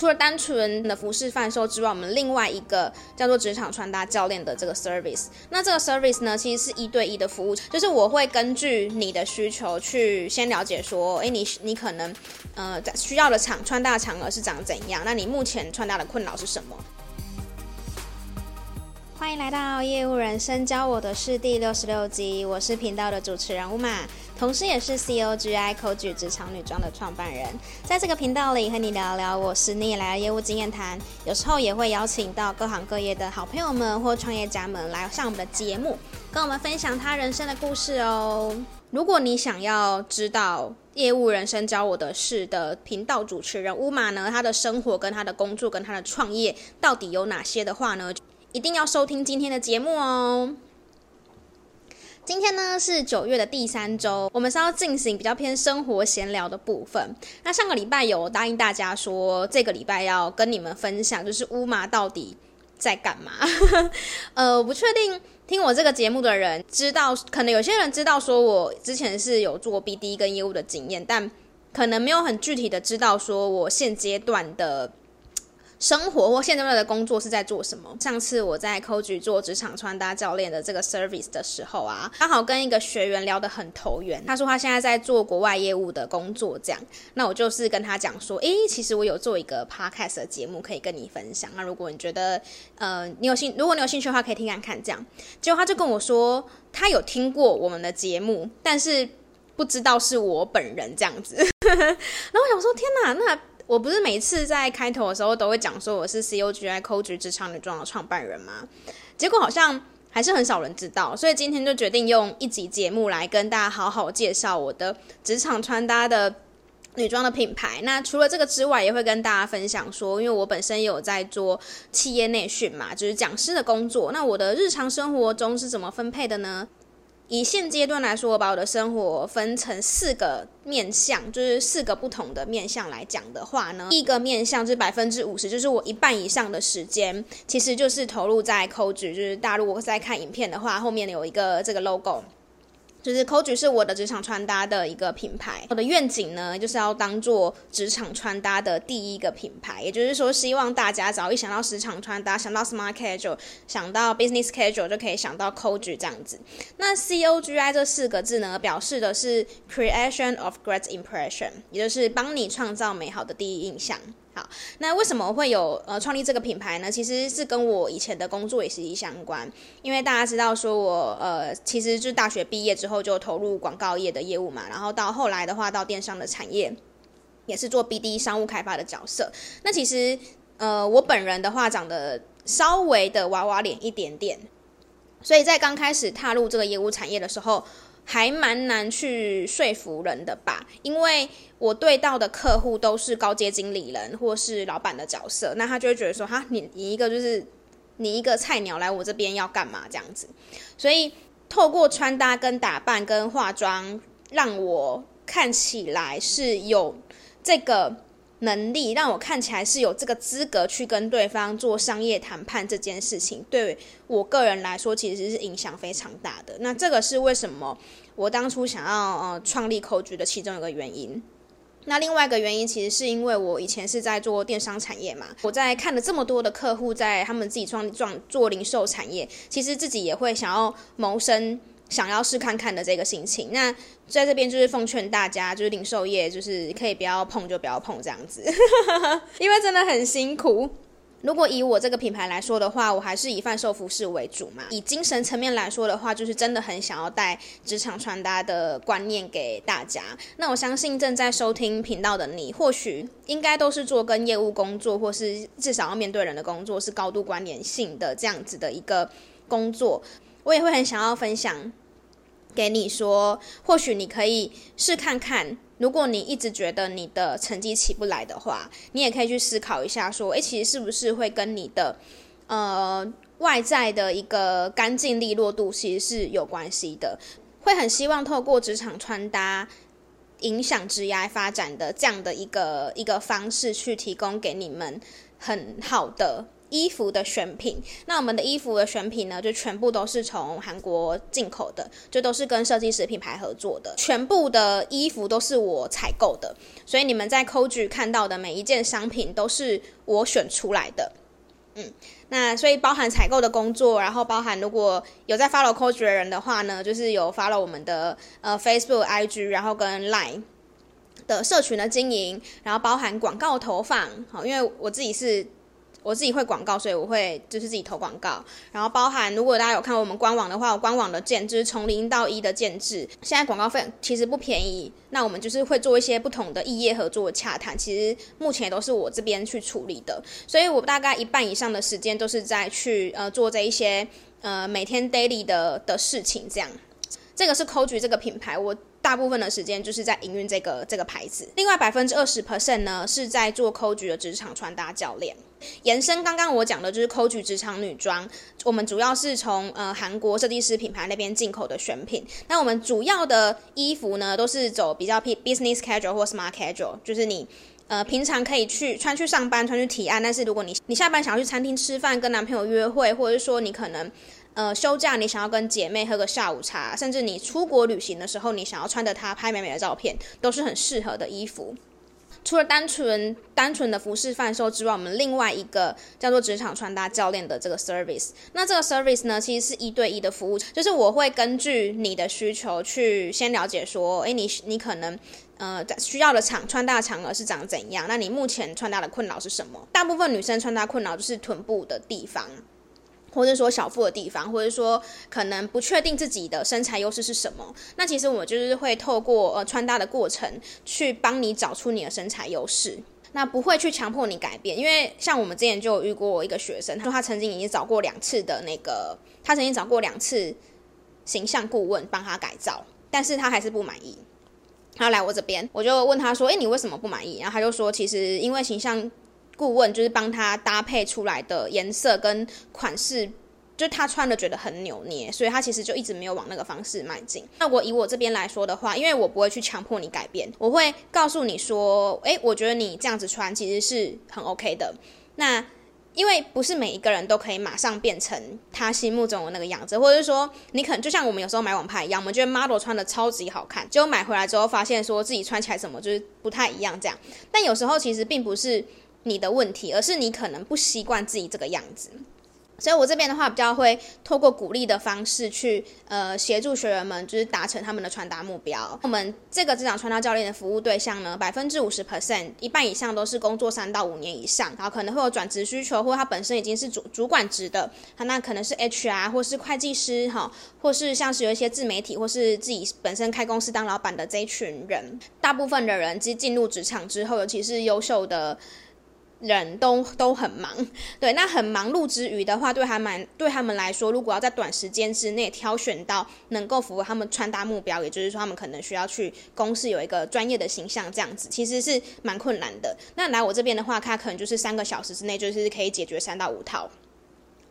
除了单纯的服饰贩售之外，我们另外一个叫做职场穿搭教练的这个 service。那这个 service 呢，其实是一对一的服务，就是我会根据你的需求去先了解说，诶，你你可能呃需要的场穿搭场合是长怎样？那你目前穿搭的困扰是什么？欢迎来到业务人生教我的事第六十六集，我是频道的主持人 Uma，同时也是 COGI cog 职场女装的创办人。在这个频道里和你聊聊我十年以来的业务经验谈，有时候也会邀请到各行各业的好朋友们或创业家们来上我们的节目，跟我们分享他人生的故事哦。如果你想要知道业务人生教我的事的频道主持人 Uma 呢，他的生活跟他的工作跟他的创业到底有哪些的话呢？一定要收听今天的节目哦！今天呢是九月的第三周，我们是要进行比较偏生活闲聊的部分。那上个礼拜有答应大家说，这个礼拜要跟你们分享，就是乌麻到底在干嘛？呃，我不确定听我这个节目的人知道，可能有些人知道说我之前是有做 BD 跟业务的经验，但可能没有很具体的知道说我现阶段的。生活或现在的工作是在做什么？上次我在 Coach 做职场穿搭教练的这个 service 的时候啊，刚好跟一个学员聊得很投缘。他说他现在在做国外业务的工作，这样。那我就是跟他讲说，诶，其实我有做一个 podcast 的节目可以跟你分享。那如果你觉得，呃，你有兴，如果你有兴趣的话，可以听看看这样。结果他就跟我说，他有听过我们的节目，但是不知道是我本人这样子。然后我想说，天哪，那。我不是每次在开头的时候都会讲说我是 COGI C O G 职场女装的创办人吗？结果好像还是很少人知道，所以今天就决定用一集节目来跟大家好好介绍我的职场穿搭的女装的品牌。那除了这个之外，也会跟大家分享说，因为我本身也有在做企业内训嘛，就是讲师的工作。那我的日常生活中是怎么分配的呢？以现阶段来说，我把我的生活分成四个面向，就是四个不同的面向来讲的话呢，第一个面向是百分之五十，就是我一半以上的时间，其实就是投入在 c o 就是大陆我在看影片的话，后面有一个这个 logo。就是 Coach 是我的职场穿搭的一个品牌，我的愿景呢，就是要当做职场穿搭的第一个品牌，也就是说，希望大家只要一想到职场穿搭，想到 Smart Casual，想到 Business Casual，就可以想到 Coach 这样子。那 C O G I 这四个字呢，表示的是 Creation of Great Impression，也就是帮你创造美好的第一印象。好，那为什么会有呃创立这个品牌呢？其实是跟我以前的工作也息息相关。因为大家知道说我呃其实就大学毕业之后就投入广告业的业务嘛，然后到后来的话到电商的产业，也是做 BD 商务开发的角色。那其实呃我本人的话长得稍微的娃娃脸一点点，所以在刚开始踏入这个业务产业的时候。还蛮难去说服人的吧，因为我对到的客户都是高阶经理人或是老板的角色，那他就会觉得说，哈，你你一个就是你一个菜鸟来我这边要干嘛这样子，所以透过穿搭跟打扮跟化妆，让我看起来是有这个。能力让我看起来是有这个资格去跟对方做商业谈判这件事情，对我个人来说其实是影响非常大的。那这个是为什么我当初想要呃创立口局的其中一个原因。那另外一个原因其实是因为我以前是在做电商产业嘛，我在看了这么多的客户在他们自己创创做零售产业，其实自己也会想要谋生。想要试看看的这个心情，那在这边就是奉劝大家，就是零售业，就是可以不要碰就不要碰这样子，因为真的很辛苦。如果以我这个品牌来说的话，我还是以贩售服饰为主嘛。以精神层面来说的话，就是真的很想要带职场穿搭的观念给大家。那我相信正在收听频道的你，或许应该都是做跟业务工作，或是至少要面对人的工作，是高度关联性的这样子的一个工作。我也会很想要分享。给你说，或许你可以试看看。如果你一直觉得你的成绩起不来的话，你也可以去思考一下，说，诶，其实是不是会跟你的呃外在的一个干净利落度其实是有关系的。会很希望透过职场穿搭影响职业发展的这样的一个一个方式，去提供给你们很好的衣服的选品。那我们的衣服的选品呢，就全部都是从韩国进口的，就都是跟设计师品牌合作的，全部的衣服都是我采购的。所以你们在 Coach 看到的每一件商品都是我选出来的。嗯，那所以包含采购的工作，然后包含如果有在 follow Coach 的人的话呢，就是有 follow 我们的呃 Facebook、IG，然后跟 Line 的社群的经营，然后包含广告投放，好，因为我自己是。我自己会广告，所以我会就是自己投广告，然后包含如果大家有看我们官网的话，我官网的建制从零到一的建制，现在广告费其实不便宜。那我们就是会做一些不同的异业合作洽谈，其实目前都是我这边去处理的，所以我大概一半以上的时间都是在去呃做这一些呃每天 daily 的的事情，这样。这个是 Coach 这个品牌，我。大部分的时间就是在营运这个这个牌子，另外百分之二十 percent 呢是在做 Coach 的职场穿搭教练。延伸刚刚我讲的就是 Coach 职场女装，我们主要是从呃韩国设计师品牌那边进口的选品。那我们主要的衣服呢都是走比较 business casual 或 smart casual，就是你呃平常可以去穿去上班穿去提案，但是如果你你下班想要去餐厅吃饭跟男朋友约会，或者是说你可能。呃，休假你想要跟姐妹喝个下午茶，甚至你出国旅行的时候，你想要穿着它拍美美的照片，都是很适合的衣服。除了单纯单纯的服饰贩售之外，我们另外一个叫做职场穿搭教练的这个 service，那这个 service 呢，其实是一对一的服务，就是我会根据你的需求去先了解说，诶，你你可能呃需要的场穿搭场合是长怎样？那你目前穿搭的困扰是什么？大部分女生穿搭困扰就是臀部的地方。或者说小腹的地方，或者说可能不确定自己的身材优势是什么，那其实我就是会透过呃穿搭的过程去帮你找出你的身材优势，那不会去强迫你改变，因为像我们之前就有遇过一个学生，他说他曾经已经找过两次的那个，他曾经找过两次形象顾问帮他改造，但是他还是不满意，他来我这边，我就问他说，诶，你为什么不满意？然后他就说，其实因为形象。顾问就是帮他搭配出来的颜色跟款式，就他穿的觉得很扭捏，所以他其实就一直没有往那个方式迈进。那我以我这边来说的话，因为我不会去强迫你改变，我会告诉你说，诶，我觉得你这样子穿其实是很 OK 的。那因为不是每一个人都可以马上变成他心目中的那个样子，或者是说你可能就像我们有时候买网拍一样，我们觉得 model 穿的超级好看，结果买回来之后发现说自己穿起来什么就是不太一样这样。但有时候其实并不是。你的问题，而是你可能不习惯自己这个样子。所以我这边的话，比较会透过鼓励的方式去，呃，协助学员们，就是达成他们的穿搭目标。我们这个职场穿搭教练的服务对象呢，百分之五十 percent，一半以上都是工作三到五年以上，然后可能会有转职需求，或他本身已经是主主管职的，他那可能是 HR 或是会计师哈，或是像是有一些自媒体或是自己本身开公司当老板的这一群人。大部分的人其实进入职场之后，尤其是优秀的。人都都很忙，对，那很忙碌之余的话，对他们对他们来说，如果要在短时间之内挑选到能够符合他们穿搭目标，也就是说，他们可能需要去公司有一个专业的形象，这样子其实是蛮困难的。那来我这边的话，他可能就是三个小时之内，就是可以解决三到五套。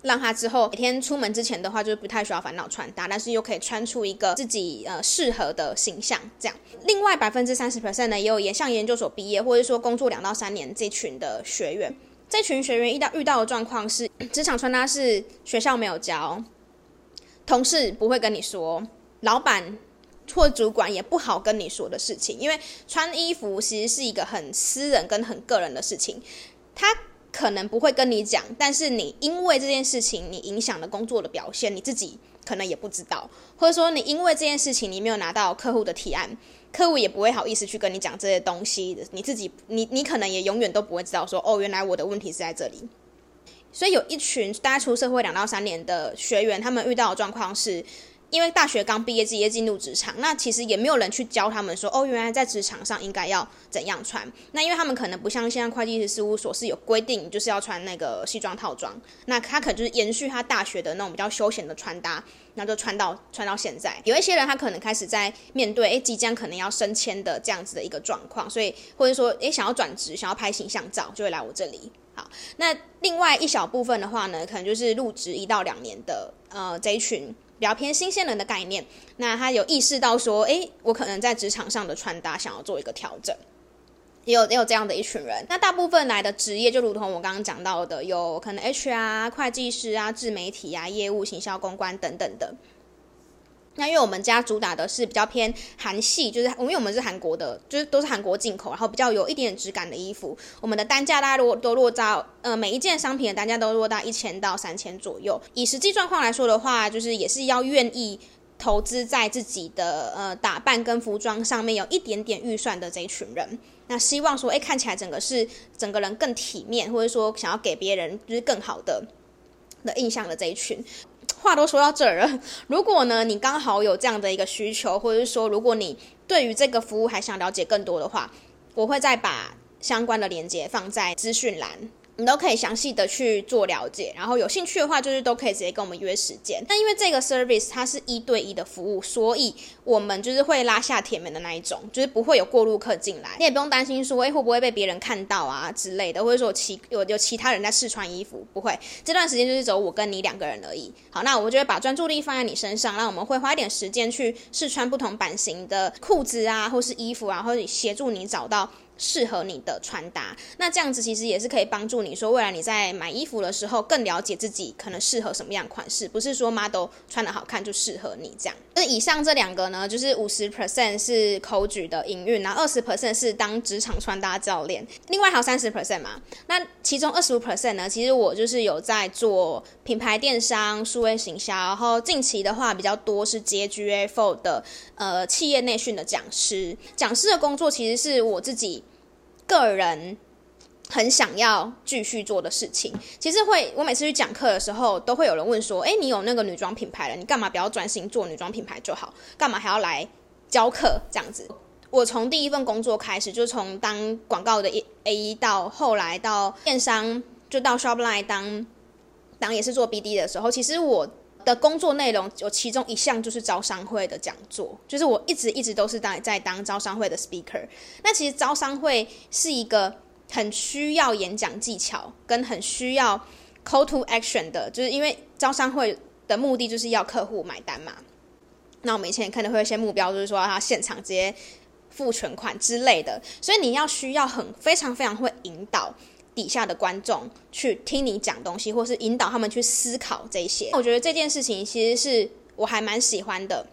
让他之后每天出门之前的话，就是不太需要烦恼穿搭，但是又可以穿出一个自己呃适合的形象。这样，另外百分之三十 percent 呢，也有也像研究所毕业或者说工作两到三年这群的学员。这群学员遇到遇到的状况是，职场穿搭是学校没有教，同事不会跟你说，老板或主管也不好跟你说的事情。因为穿衣服其实是一个很私人跟很个人的事情，他。可能不会跟你讲，但是你因为这件事情，你影响了工作的表现，你自己可能也不知道，或者说你因为这件事情，你没有拿到客户的提案，客户也不会好意思去跟你讲这些东西，你自己，你你可能也永远都不会知道说，哦，原来我的问题是在这里。所以有一群大概出社会两到三年的学员，他们遇到的状况是。因为大学刚毕业，直接进入职场，那其实也没有人去教他们说，哦，原来在职场上应该要怎样穿。那因为他们可能不像现在会计师事务所是有规定，就是要穿那个西装套装，那他可能就是延续他大学的那种比较休闲的穿搭，然后就穿到穿到现在。有一些人他可能开始在面对，诶，即将可能要升迁的这样子的一个状况，所以或者说，诶，想要转职，想要拍形象照，就会来我这里。好，那另外一小部分的话呢，可能就是入职一到两年的，呃，这一群。比较偏新鲜人的概念，那他有意识到说，诶，我可能在职场上的穿搭想要做一个调整。也有也有这样的一群人。那大部分来的职业，就如同我刚刚讲到的，有可能 HR、会计师啊、自媒体啊、业务、行销、公关等等的。那因为我们家主打的是比较偏韩系，就是因为我们是韩国的，就是都是韩国进口，然后比较有一点点质感的衣服。我们的单价大家如果都落到呃每一件商品的单价都落到一千到三千左右。以实际状况来说的话，就是也是要愿意投资在自己的呃打扮跟服装上面有一点点预算的这一群人。那希望说，哎，看起来整个是整个人更体面，或者说想要给别人就是更好的的印象的这一群。话都说到这儿了，如果呢，你刚好有这样的一个需求，或者是说，如果你对于这个服务还想了解更多的话，我会再把相关的链接放在资讯栏。你都可以详细的去做了解，然后有兴趣的话，就是都可以直接跟我们约时间。那因为这个 service 它是一对一的服务，所以我们就是会拉下铁门的那一种，就是不会有过路客进来，你也不用担心说，哎，会不会被别人看到啊之类的，或者说其有有其他人在试穿衣服，不会。这段时间就是只有我跟你两个人而已。好，那我们就会把专注力放在你身上，那我们会花一点时间去试穿不同版型的裤子啊，或是衣服啊，或者协助你找到。适合你的穿搭，那这样子其实也是可以帮助你说，未来你在买衣服的时候更了解自己可能适合什么样款式，不是说 model 穿的好看就适合你这样。那以上这两个呢，就是五十 percent 是 Coach 的营运，然后二十 percent 是当职场穿搭教练，另外还有三十 percent 嘛。那其中二十五 percent 呢，其实我就是有在做品牌电商、数位行销，然后近期的话比较多是接 GA4 的呃企业内训的讲师，讲师的工作其实是我自己。个人很想要继续做的事情，其实会，我每次去讲课的时候，都会有人问说：“诶，你有那个女装品牌了，你干嘛不要专心做女装品牌就好？干嘛还要来教课这样子？”我从第一份工作开始，就从当广告的 A 到后来到电商，就到 Shopline 当当也是做 BD 的时候，其实我。的工作内容有其中一项就是招商会的讲座，就是我一直一直都是在在当招商会的 speaker。那其实招商会是一个很需要演讲技巧跟很需要 call to action 的，就是因为招商会的目的就是要客户买单嘛。那我们以前可能会有一些目标，就是说他现场直接付全款之类的，所以你要需要很非常非常会引导。底下的观众去听你讲东西，或是引导他们去思考这些，我觉得这件事情其实是我还蛮喜欢的。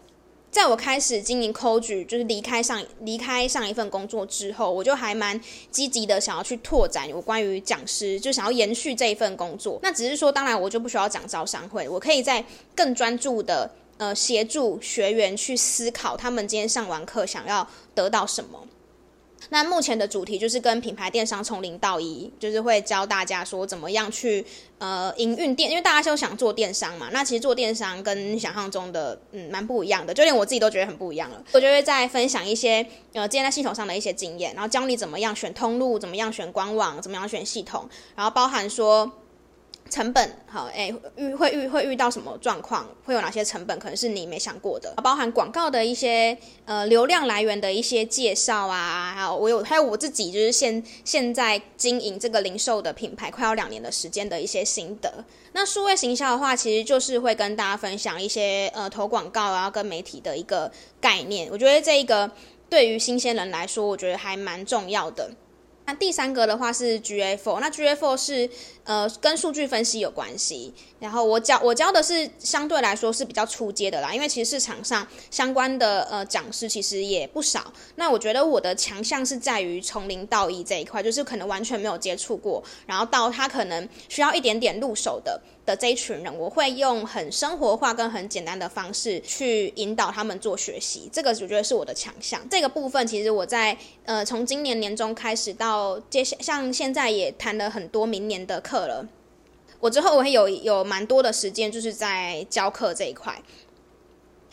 在我开始经营 Coach，就是离开上离开上一份工作之后，我就还蛮积极的想要去拓展有关于讲师，就想要延续这一份工作。那只是说，当然我就不需要讲招商会，我可以在更专注的呃协助学员去思考他们今天上完课想要得到什么。那目前的主题就是跟品牌电商从零到一，就是会教大家说怎么样去呃营运店，因为大家都想做电商嘛。那其实做电商跟想象中的嗯蛮不一样的，就连我自己都觉得很不一样了。我就会再分享一些呃建在系统上的一些经验，然后教你怎么样选通路，怎么样选官网，怎么样选系统，然后包含说。成本好，哎，遇会遇会遇到什么状况？会有哪些成本？可能是你没想过的，包含广告的一些呃流量来源的一些介绍啊，还有我有还有我自己就是现现在经营这个零售的品牌快要两年的时间的一些心得。那数位行销的话，其实就是会跟大家分享一些呃投广告啊跟媒体的一个概念。我觉得这一个对于新鲜人来说，我觉得还蛮重要的。那第三个的话是 GA4，那 GA4 是呃跟数据分析有关系。然后我教我教的是相对来说是比较初阶的啦，因为其实市场上相关的呃讲师其实也不少。那我觉得我的强项是在于从零到一这一块，就是可能完全没有接触过，然后到他可能需要一点点入手的的这一群人，我会用很生活化跟很简单的方式去引导他们做学习。这个我觉得是我的强项。这个部分其实我在呃从今年年中开始到接下像现在也谈了很多明年的课了。我之后我会有有蛮多的时间，就是在教课这一块，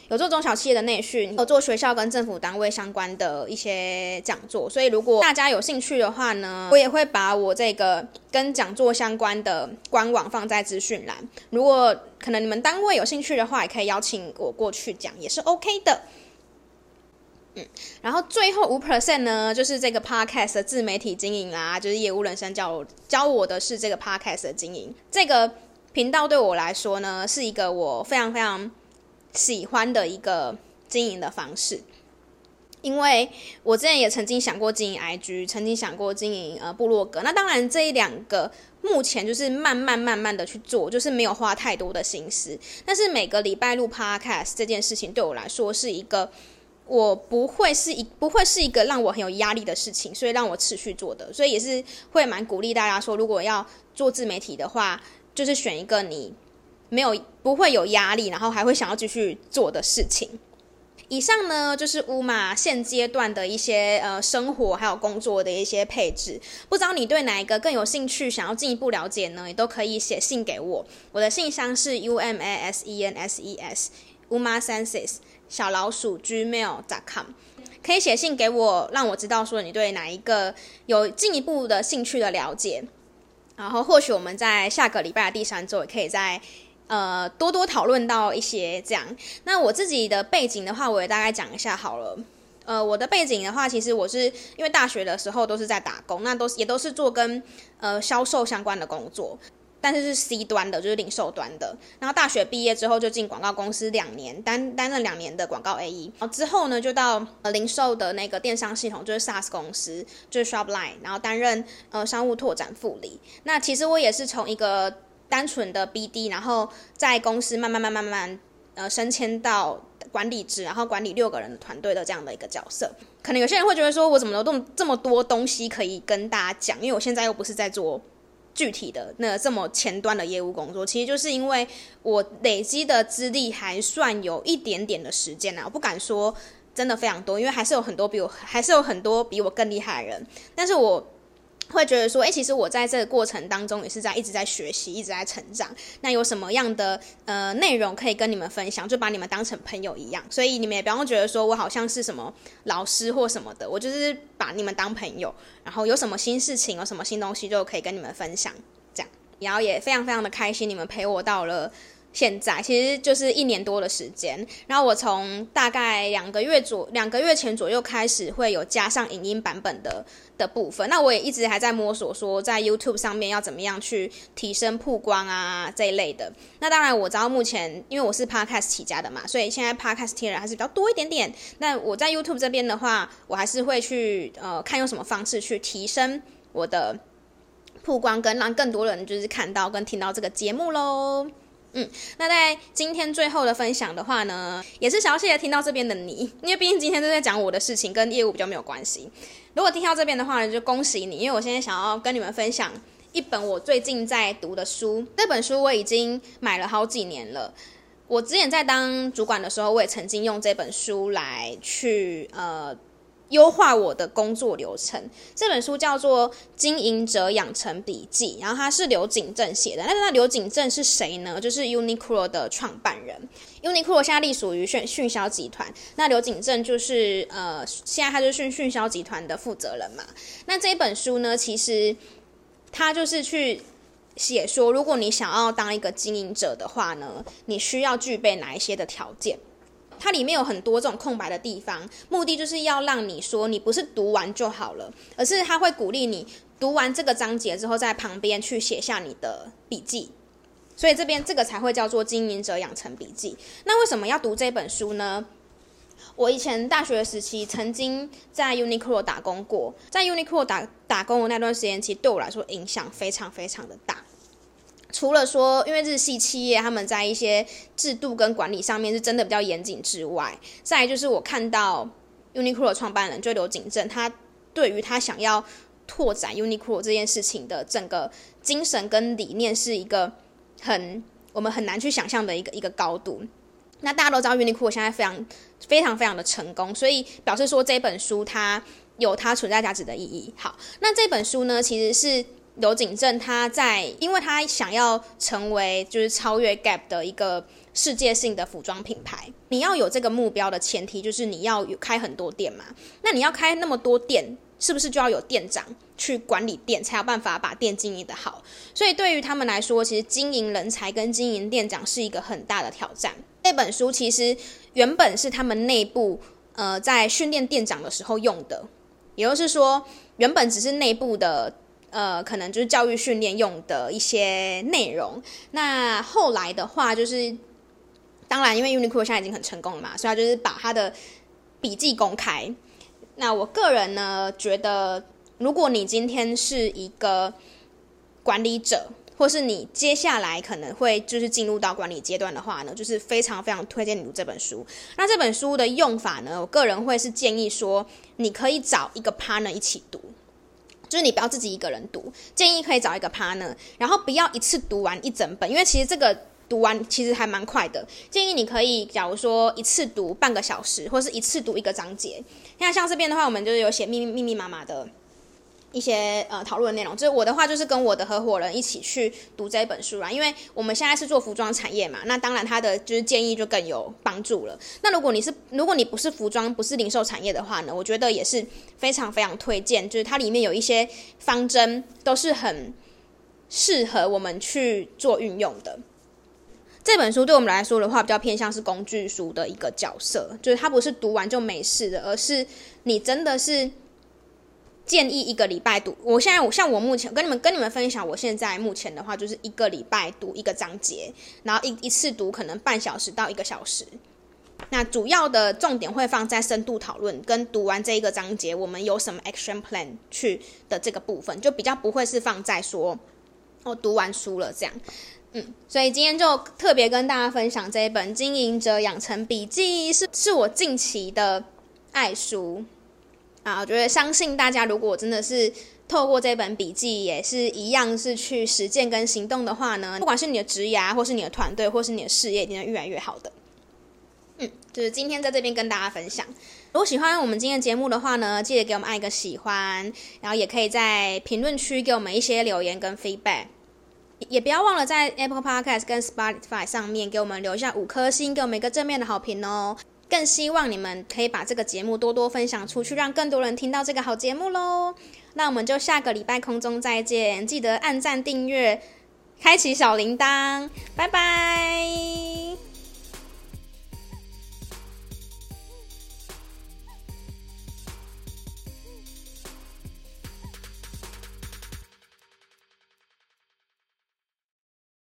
有做中小企业的内训，有做学校跟政府单位相关的一些讲座。所以如果大家有兴趣的话呢，我也会把我这个跟讲座相关的官网放在资讯栏。如果可能你们单位有兴趣的话，也可以邀请我过去讲，也是 OK 的。嗯，然后最后五 percent 呢，就是这个 podcast 的自媒体经营啦，就是业务人生教我教我的是这个 podcast 的经营。这个频道对我来说呢，是一个我非常非常喜欢的一个经营的方式。因为我之前也曾经想过经营 IG，曾经想过经营呃部落格。那当然这一两个目前就是慢慢慢慢的去做，就是没有花太多的心思。但是每个礼拜录 Podcast 这件事情对我来说是一个，我不会是一不会是一个让我很有压力的事情，所以让我持续做的。所以也是会蛮鼓励大家说，如果要做自媒体的话，就是选一个你没有不会有压力，然后还会想要继续做的事情。以上呢，就是乌马现阶段的一些呃生活还有工作的一些配置。不知道你对哪一个更有兴趣，想要进一步了解呢？也都可以写信给我。我的信箱是 u m a s e n s e s umasenses 小老鼠 gmail.com，可以写信给我，让我知道说你对哪一个有进一步的兴趣的了解。然后或许我们在下个礼拜的第三周也可以在。呃，多多讨论到一些这样。那我自己的背景的话，我也大概讲一下好了。呃，我的背景的话，其实我是因为大学的时候都是在打工，那都是也都是做跟呃销售相关的工作，但是是 C 端的，就是零售端的。然后大学毕业之后就进广告公司两年，担担任两年的广告 AE。然后之后呢，就到呃零售的那个电商系统，就是 SaaS 公司，就是 Shopline，然后担任呃商务拓展副理。那其实我也是从一个。单纯的 BD，然后在公司慢慢慢慢慢慢呃升迁到管理职，然后管理六个人的团队的这样的一个角色。可能有些人会觉得说，我怎么都这么这么多东西可以跟大家讲？因为我现在又不是在做具体的那这么前端的业务工作。其实就是因为我累积的资历还算有一点点的时间呢，我不敢说真的非常多，因为还是有很多比我还是有很多比我更厉害的人，但是我。会觉得说，诶，其实我在这个过程当中也是在一直在学习，一直在成长。那有什么样的呃内容可以跟你们分享？就把你们当成朋友一样。所以你们也不用觉得说我好像是什么老师或什么的，我就是把你们当朋友。然后有什么新事情，有什么新东西，就可以跟你们分享。这样，然后也非常非常的开心，你们陪我到了。现在其实就是一年多的时间，然后我从大概两个月左两个月前左右开始会有加上影音版本的的部分，那我也一直还在摸索说在 YouTube 上面要怎么样去提升曝光啊这一类的。那当然我知道目前因为我是 Podcast 起家的嘛，所以现在 Podcast 听人还是比较多一点点。那我在 YouTube 这边的话，我还是会去呃看用什么方式去提升我的曝光，跟让更多人就是看到跟听到这个节目喽。嗯，那在今天最后的分享的话呢，也是想要谢谢听到这边的你，因为毕竟今天都在讲我的事情，跟业务比较没有关系。如果听到这边的话呢，就恭喜你，因为我现在想要跟你们分享一本我最近在读的书。这本书我已经买了好几年了。我之前在当主管的时候，我也曾经用这本书来去呃。优化我的工作流程。这本书叫做《经营者养成笔记》，然后它是刘景正写的。那那刘景正是谁呢？就是 Uniqlo 的创办人。Uniqlo 现在隶属于迅迅销集团，那刘景正就是呃，现在他就是迅迅销集团的负责人嘛。那这本书呢，其实他就是去写说，如果你想要当一个经营者的话呢，你需要具备哪一些的条件？它里面有很多这种空白的地方，目的就是要让你说你不是读完就好了，而是他会鼓励你读完这个章节之后，在旁边去写下你的笔记。所以这边这个才会叫做经营者养成笔记。那为什么要读这本书呢？我以前大学时期曾经在 Uniqlo 打工过，在 Uniqlo 打打工的那段时间，其实对我来说影响非常非常的大。除了说，因为日系企业他们在一些制度跟管理上面是真的比较严谨之外，再来就是我看到 Uniqlo 的创办人就刘景正，他对于他想要拓展 Uniqlo 这件事情的整个精神跟理念是一个很我们很难去想象的一个一个高度。那大家都知道 Uniqlo 现在非常非常非常的成功，所以表示说这本书它有它存在价值的意义。好，那这本书呢，其实是。刘景正他在，因为他想要成为就是超越 Gap 的一个世界性的服装品牌。你要有这个目标的前提就是你要有开很多店嘛。那你要开那么多店，是不是就要有店长去管理店，才有办法把店经营的好？所以对于他们来说，其实经营人才跟经营店长是一个很大的挑战。这本书其实原本是他们内部呃在训练店长的时候用的，也就是说原本只是内部的。呃，可能就是教育训练用的一些内容。那后来的话，就是当然，因为 Uniqlo 现在已经很成功了嘛，所以他就是把他的笔记公开。那我个人呢，觉得如果你今天是一个管理者，或是你接下来可能会就是进入到管理阶段的话呢，就是非常非常推荐你读这本书。那这本书的用法呢，我个人会是建议说，你可以找一个 partner 一起读，就是你不要自己一个人读，建议可以找一个 partner，然后不要一次读完一整本，因为其实这个读完其实还蛮快的。建议你可以，假如说一次读半个小时，或是一次读一个章节。那像这边的话，我们就是有写密密密密麻麻的。一些呃讨论的内容，就是我的话就是跟我的合伙人一起去读这本书啦，因为我们现在是做服装产业嘛，那当然他的就是建议就更有帮助了。那如果你是如果你不是服装不是零售产业的话呢，我觉得也是非常非常推荐，就是它里面有一些方针都是很适合我们去做运用的。这本书对我们来说的话，比较偏向是工具书的一个角色，就是它不是读完就没事的，而是你真的是。建议一个礼拜读。我现在我像我目前跟你们跟你们分享，我现在目前的话就是一个礼拜读一个章节，然后一一次读可能半小时到一个小时。那主要的重点会放在深度讨论跟读完这一个章节，我们有什么 action plan 去的这个部分，就比较不会是放在说哦读完书了这样。嗯，所以今天就特别跟大家分享这一本《经营者养成笔记》，是是我近期的爱书。啊，我觉得相信大家，如果真的是透过这本笔记，也是一样是去实践跟行动的话呢，不管是你的职涯，或是你的团队，或是你的事业，一定会越来越好的。嗯，就是今天在这边跟大家分享。如果喜欢我们今天的节目的话呢，记得给我们按一个喜欢，然后也可以在评论区给我们一些留言跟 feedback，也不要忘了在 Apple Podcast 跟 Spotify 上面给我们留下五颗星，给我们一个正面的好评哦。更希望你们可以把这个节目多多分享出去，让更多人听到这个好节目喽。那我们就下个礼拜空中再见，记得按赞、订阅、开启小铃铛，拜拜。